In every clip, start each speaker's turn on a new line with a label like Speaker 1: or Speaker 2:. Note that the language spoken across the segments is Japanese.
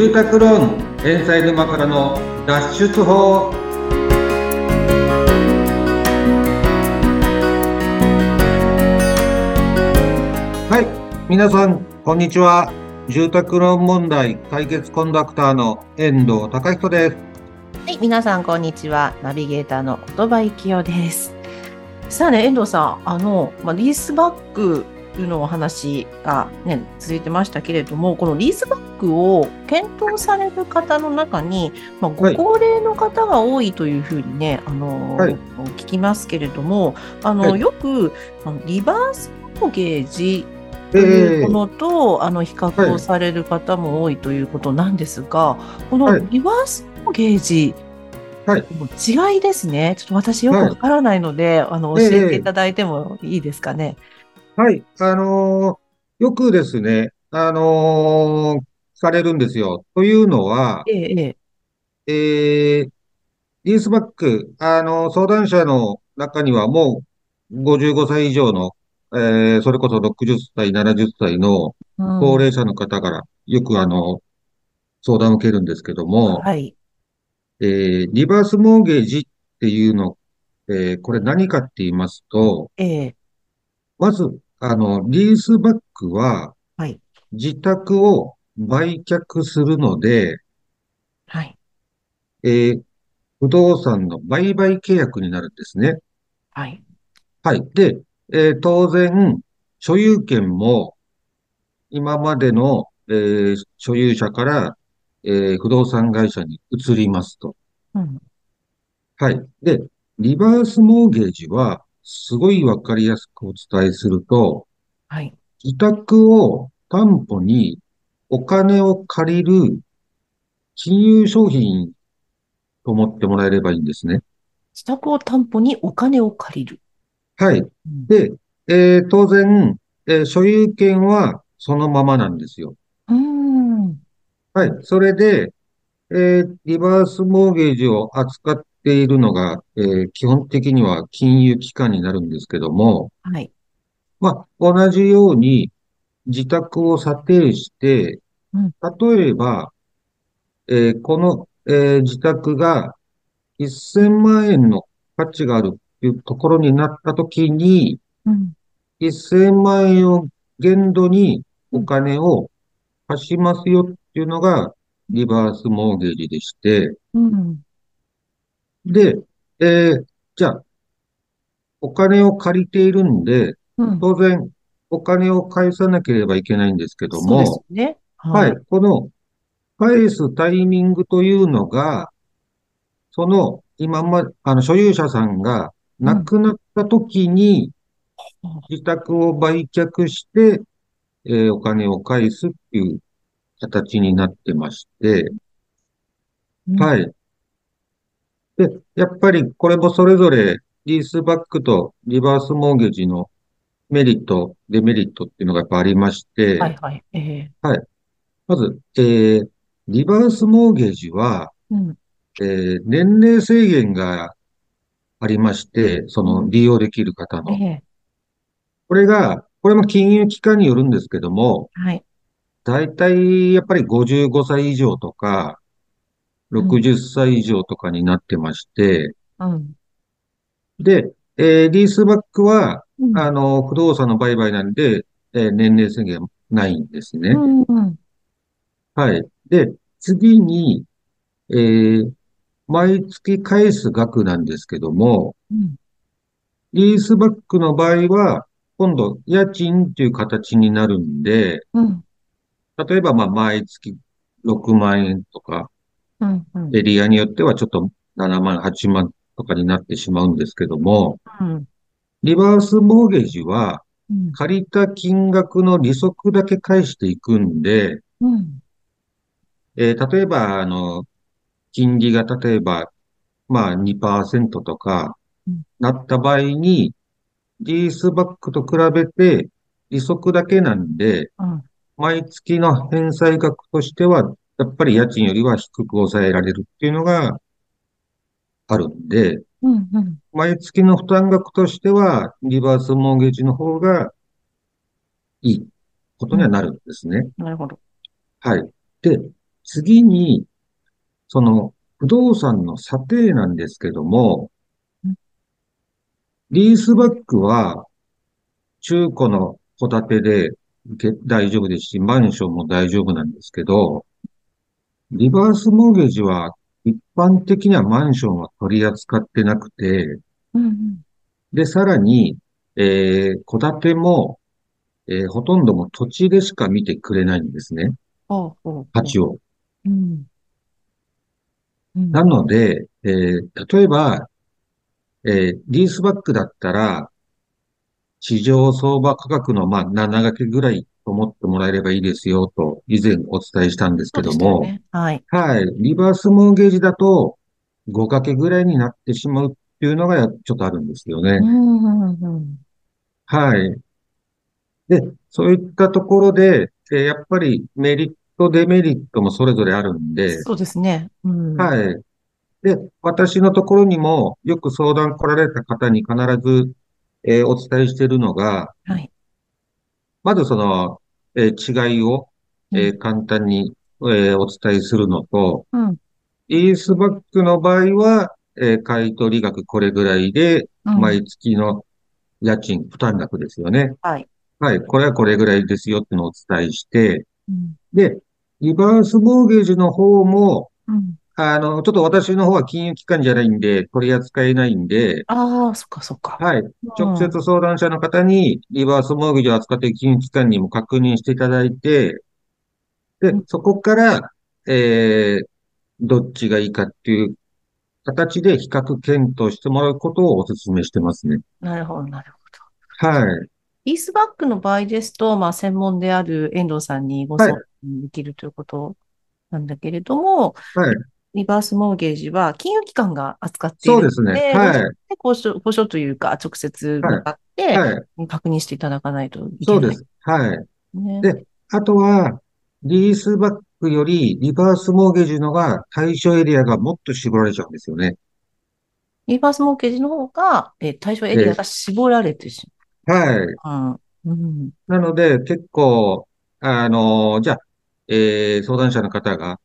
Speaker 1: 住宅ローン返済沼からの脱出法はい皆さんこんにちは住宅ローン問題解決コンダクターの遠藤隆人です
Speaker 2: はい、皆さんこんにちは。ナビゲーターの言葉幸代です。さあね、遠藤さん、あの、まあ、リースバックのお話がね、続いてましたけれども、このリースバックを検討される方の中に、まあ、ご
Speaker 1: はい。
Speaker 2: 高齢の方が多いというふうにね、あの、
Speaker 1: はい。
Speaker 2: 聞きますけれども、あの、
Speaker 1: はい。
Speaker 2: よく、リバースモーゲージというものと、あの比較をされる方も多いということなんですが、この
Speaker 1: はい。
Speaker 2: リバースモーゲージ、
Speaker 1: はい。
Speaker 2: 違いですね。ちょっと私よくわからないので、あの教
Speaker 1: え。え
Speaker 2: えていただいてもいいですかね。
Speaker 1: はい、あのーよくですね、あのーされるんですよ。というのは、
Speaker 2: ええええ
Speaker 1: えー、リースバック、あの、相談者の中にはもう55歳以上の、えー、それこそ60歳、70歳の
Speaker 2: うん
Speaker 1: 高齢者の方からよくあの、相談を受けるんですけども、
Speaker 2: はい。
Speaker 1: えー、リバースモーゲージっていうの、えー、これ何かって言いますと、
Speaker 2: ええ
Speaker 1: まず、あの、リースバックは
Speaker 2: はい。
Speaker 1: 自宅を売却するので、
Speaker 2: はい。
Speaker 1: えー、不動産の売買契約になるんですね。
Speaker 2: はい。
Speaker 1: はい。で、えー当然、所有権も、今までの、えー所有者から、えー不動産会社に移りますと。
Speaker 2: うん。
Speaker 1: はい。で、リバースモーゲージは、すごいわかりやすくお伝えすると、
Speaker 2: はい。
Speaker 1: 自宅を担保にお金を借りる金融商品と思ってもらえればいいんですね。
Speaker 2: 自宅を担保にお金を借りる。
Speaker 1: はい。
Speaker 2: うん
Speaker 1: で、えー当然、えー所有権はそのままなんですよ。
Speaker 2: うーん。
Speaker 1: はい。それで、えーリバースモーゲージを扱っているのが、えー基本的には金融機関になるんですけども、
Speaker 2: はい。
Speaker 1: まあ、同じように自宅を査定して、
Speaker 2: うん
Speaker 1: 例えば、えーこの、えー自宅が1000万円の価値があるっていうところになったときに、
Speaker 2: うん。
Speaker 1: 1000万円を限度にお金を貸しますよっていうのがリバースモーゲージでして、
Speaker 2: うん。
Speaker 1: で、えーじゃあ、お金を借りているんで、
Speaker 2: うん。
Speaker 1: 当然お金を返さなければいけないんですけども、
Speaker 2: ね。
Speaker 1: はい、。この返すタイミングというのが、その今ま、あの所有者さんが亡くなった時に
Speaker 2: うん
Speaker 1: 自宅を売却して、えーお金を返すっていう形になってまして、
Speaker 2: うん
Speaker 1: はい。で、やっぱりこれもそれぞれリースバックとリバースモーゲージのメリット、デメリットっていうのがやっぱありまして、
Speaker 2: はい。はい。ええ
Speaker 1: まず、えーリバースモーゲージは、
Speaker 2: うん。
Speaker 1: えー年齢制限がありまして、その利用できる方の。
Speaker 2: ええ
Speaker 1: これが、これも金融機関によるんですけども、
Speaker 2: はい。
Speaker 1: 大体やっぱり55歳以上とか、60歳以上とかになってまして、
Speaker 2: うん。
Speaker 1: で、えーリースバックは、
Speaker 2: うん。
Speaker 1: あの、不動産の売買なんで、えー年齢制限ないんですね。
Speaker 2: うん。うん。
Speaker 1: はい。で、次に、えー毎月返す額なんですけども、
Speaker 2: うん。
Speaker 1: リースバックの場合は、今度、家賃っていう形になるんで、
Speaker 2: うん。
Speaker 1: 例えば、まあ、毎月6万円とか、
Speaker 2: うん。うん。
Speaker 1: エリアによってはちょっと7万、8万とかになってしまうんですけども、
Speaker 2: うん。
Speaker 1: リバースモーゲージは、
Speaker 2: うん。
Speaker 1: 借りた金額の利息だけ返していくんで、
Speaker 2: うん。
Speaker 1: えー例えば、あの、金利が例えば、まあ2%とか
Speaker 2: うん、
Speaker 1: なった場合に、リースバックと比べて利息だけなんで、
Speaker 2: うん。
Speaker 1: 毎月の返済額としては、やっぱり家賃よりは低く抑えられるっていうのがあるんで、
Speaker 2: うん。うん。
Speaker 1: 毎月の負担額としては、リバースモーゲージの方がいいことにはなるんですね。
Speaker 2: なるほど。
Speaker 1: はい。で、次に、その不動産の査定なんですけども、リースバックは中古の戸建てでけ大丈夫ですし、マンションも大丈夫なんですけど、リバースモーゲージは一般的にはマンションは取り扱ってなくて、
Speaker 2: うんうん。
Speaker 1: で、さらに、えー、戸建ても、えーほとんども土地でしか見てくれないんですね。価値を。
Speaker 2: うん。うん。
Speaker 1: なので、えー例えば、えーリースバックだったら、地上相場価格の、まあ、7掛けぐらい思ってもらえればいいですよと、以前お伝えしたんですけども、
Speaker 2: ね。はい。
Speaker 1: はい。リバースモーゲージだと、5掛けぐらいになってしまうっていうのがちょっとあるんですよね。はい。で、そういったところで、えーやっぱりメリット、デメリットもそれぞれあるんで、
Speaker 2: そうですね。うん。
Speaker 1: はい。で、私のところにもよく相談来られた方に必ず、えーお伝えしているのが、
Speaker 2: はい。
Speaker 1: まずその、えー違いを、えー簡単に、えーお伝えするのと、
Speaker 2: うん。
Speaker 1: イースバックの場合は、えー買取額これぐらいで、
Speaker 2: うん。
Speaker 1: 毎月の家賃、負担額ですよね。
Speaker 2: はい。
Speaker 1: はい。これはこれぐらいですよっていうのをお伝えして、
Speaker 2: うん。
Speaker 1: で、リバースモーゲージの方も、
Speaker 2: うん。
Speaker 1: あの、ちょっと私の方は金融機関じゃないんで、取り扱えないんで、
Speaker 2: ああ、そっかそっか。
Speaker 1: はい。直接相談者の方に、リバースモーゲージを扱っている金融機関にも確認していただいて、で
Speaker 2: うん、
Speaker 1: そこから、えー、どっちがいいかっていう形で比較検討してもらうことをお勧めしてますね。
Speaker 2: なるほど、なるほど。
Speaker 1: はい。
Speaker 2: イースバックの場合ですと、まあ、専門である遠藤さんにご相談できるということなんだけれども、
Speaker 1: はい。
Speaker 2: リバースモーゲージは金融機関が扱っている
Speaker 1: そうですね。
Speaker 2: ので、
Speaker 1: はい。
Speaker 2: で交渉、交渉というか、直接向かって
Speaker 1: はい。
Speaker 2: 確認していただかないといけない
Speaker 1: そうです。はい。
Speaker 2: ね。
Speaker 1: であとは、リースバックよりリバースモーゲージのが対象エリアがもっと絞られちゃうんですよね。
Speaker 2: リバースモーゲージの方が、えー対象エリアが絞られてし
Speaker 1: はい。
Speaker 2: まう。うん。うん。
Speaker 1: なので、結構、あの、じゃあ、えー相談者の方が、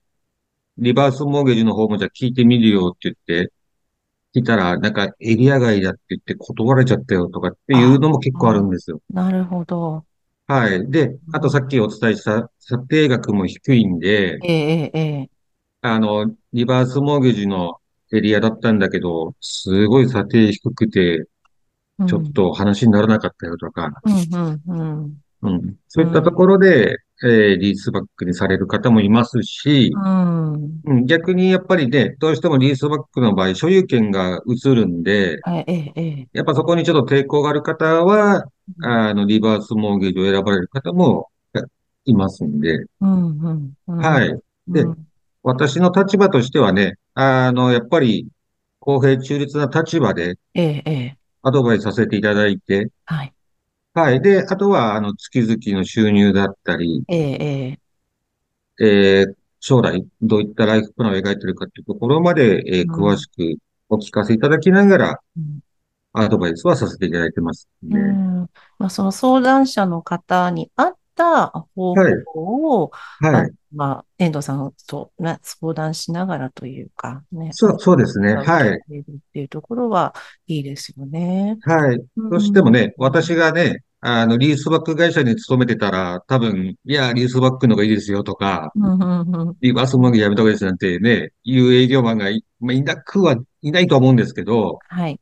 Speaker 1: リバースモーゲージの方もじゃあ聞いてみるよって言って、聞いたら、なんかエリア外だって言って断られちゃったよとかっていうのも結構あるんですよ。
Speaker 2: なるほど。
Speaker 1: はい。で、あとさっきお伝えした査定額も低いんで、
Speaker 2: ええええ
Speaker 1: あの、リバースモーゲージのエリアだったんだけど、すごい査定低くて、
Speaker 2: うん
Speaker 1: ちょっと話にならなかったよとか、
Speaker 2: うん、うん、うん。
Speaker 1: うん。そういったところで、えーリースバックにされる方もいますし、
Speaker 2: うん。
Speaker 1: うん、逆にやっぱりね、どうしてもリースバックの場合、所有権が移るんで、
Speaker 2: ええええ
Speaker 1: やっぱそこにちょっと抵抗がある方は、あの、リバースモーゲージを選ばれる方もやいますんで、
Speaker 2: うん、うん。うん
Speaker 1: はい。で
Speaker 2: うん
Speaker 1: 私の立場としてはね、あの、やっぱり公平中立な立場でアドバイスさせていただいて、
Speaker 2: はい。
Speaker 1: はい。で、あとは、あの、月々の収入だったり、
Speaker 2: ええええ
Speaker 1: えー将来どういったライフプランを描いているかというところまで、えー
Speaker 2: うん
Speaker 1: 詳しくお聞かせいただきながら、
Speaker 2: うん
Speaker 1: アドバイスはさせていただいてます。
Speaker 2: うんまあ、その相談者の方に合った方法を、
Speaker 1: はい。
Speaker 2: まあ、遠藤さんとな相談しながらというか、ね。
Speaker 1: そう、そうですね。はい。
Speaker 2: っていうところはいいですよね。
Speaker 1: はい。
Speaker 2: うん
Speaker 1: どうしてもね、私がね、あの、リースバック会社に勤めてたら、多分、いや、リースバックの方がいいですよとか、
Speaker 2: うんうんうん
Speaker 1: リバースモーゲージやめた方がいいですなんてね、いう営業マンがい、まあ、いなくはいないと思うんですけど、
Speaker 2: はい。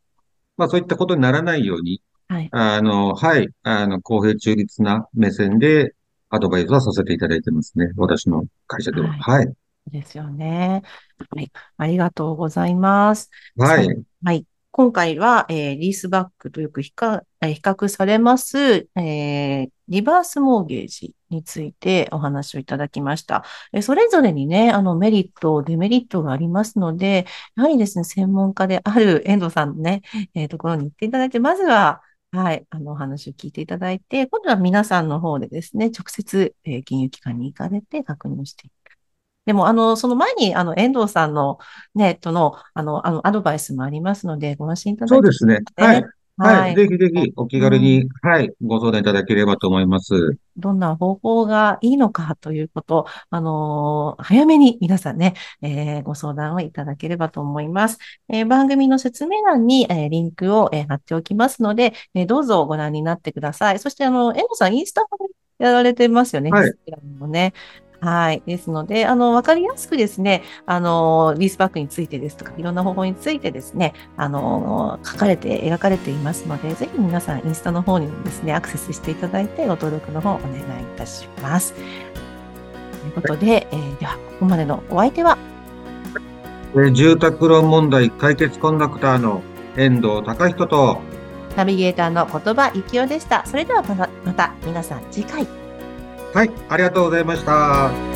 Speaker 1: まあそういったことにならないように、
Speaker 2: はい。
Speaker 1: あの、はい、あの、公平中立な目線でアドバイスはさせていただいてますね。私の会社では。
Speaker 2: はい
Speaker 1: はい。
Speaker 2: ですよね。はい。ありがとうございます。
Speaker 1: はい。
Speaker 2: はい。今回は、えーリースバックとよく比較比較されます、えーリバースモーゲージについてお話をいただきました。えそれぞれにね、あのメリット、デメリットがありますので、やはりですね、専門家である遠藤さんのね、えーところに行っていただいて、まずは、はい、あのお話を聞いていただいて、今度は皆さんの方でですね、直接、え金融機関に行かれて確認していく。でも、あの、その前に、あの、遠藤さんのね、との、あの、あの、アドバイスもありますので、ご安心いただいて、
Speaker 1: そうですね。はい。はい。ぜひぜひお気軽に、はい、ご相談いただければと思います。
Speaker 2: どんな方法がいいのかということ、あのー、早めに皆さんね、えー、ご相談をいただければと思います。えー、番組の説明欄に、えリンクを、え貼っておきますので、えどうぞご覧になってください。そして、あの、エンドさん、インスタもやられてますよね。
Speaker 1: はい。
Speaker 2: もね。はい。ですので、あの、わかりやすくですね、あの、リースバックについてですとか、いろんな方法についてですね、あの、書かれて、描かれていますので、ぜひ皆さん、インスタの方にですね、アクセスしていただいて、ご登録の方お願いいたします。ということで、えー、では、ここまでのお相手は、
Speaker 1: 住宅ローン問題解決コンダクターの遠藤隆人と、
Speaker 2: ナビゲーターの言葉幸雄でした。それではまた皆さん次回。
Speaker 1: はい、ありがとうございました。